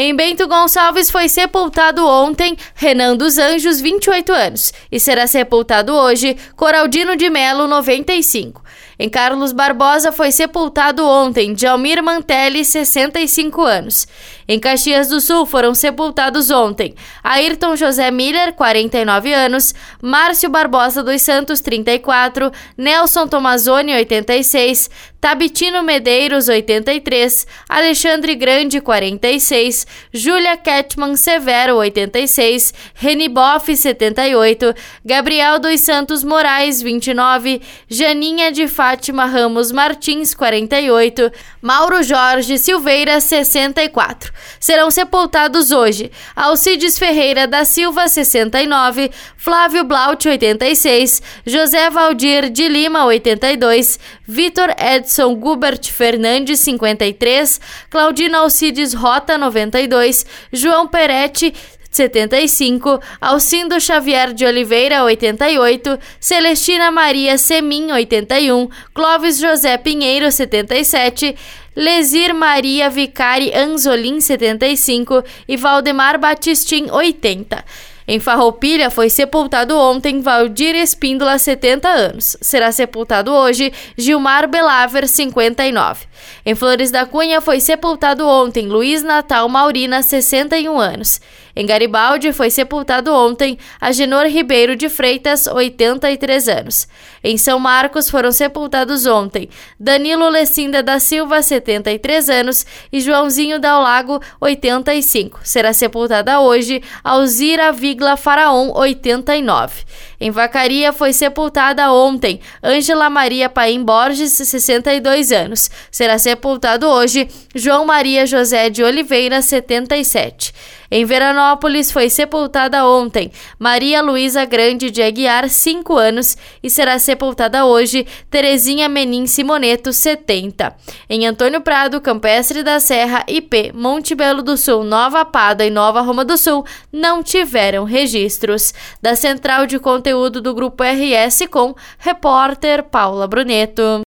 Em Bento Gonçalves foi sepultado ontem Renan dos Anjos, 28 anos, e será sepultado hoje Coraldino de Melo, 95. Em Carlos Barbosa foi sepultado ontem Jalmir Mantelli, 65 anos. Em Caxias do Sul foram sepultados ontem Ayrton José Miller, 49 anos, Márcio Barbosa dos Santos, 34, Nelson Tomazoni, 86, Tabitino Medeiros, 83, Alexandre Grande, 46, Júlia Ketman Severo, 86, Reni Boff, 78, Gabriel dos Santos Moraes, 29, Janinha de Fátima Ramos Martins, 48, Mauro Jorge Silveira, 64. Serão sepultados hoje Alcides Ferreira da Silva, 69, Flávio Blaut, 86, José Valdir de Lima, 82, Vitor Edson Gubert Fernandes, 53, Claudina Alcides Rota, 92, João Peretti, 75, Alcindo Xavier de Oliveira, 88, Celestina Maria Semin, 81, Clóvis José Pinheiro, 77, Lesir Maria Vicari Anzolin, 75 e Valdemar Batistin, 80. Em Farroupilha foi sepultado ontem Valdir Espíndola, 70 anos. Será sepultado hoje Gilmar Belaver, 59. Em Flores da Cunha foi sepultado ontem Luiz Natal Maurina, 61 anos. Em Garibaldi foi sepultado ontem Agenor Ribeiro de Freitas, 83 anos. Em São Marcos foram sepultados ontem Danilo Lecinda da Silva, 73 anos, e Joãozinho Dal Lago, 85. Será sepultada hoje Alzira Vigla Faraon, 89. Em Vacaria foi sepultada ontem Ângela Maria Paim Borges, 62 anos. Será sepultado hoje João Maria José de Oliveira, 77. Em Veranópolis foi sepultada ontem Maria Luísa Grande de Aguiar, 5 anos, e será sepultada hoje Terezinha Menin Simoneto, 70. Em Antônio Prado, Campestre da Serra, IP, Monte Belo do Sul, Nova Pada e Nova Roma do Sul não tiveram registros. Da Central de Conteúdo do Grupo RS com repórter Paula Bruneto.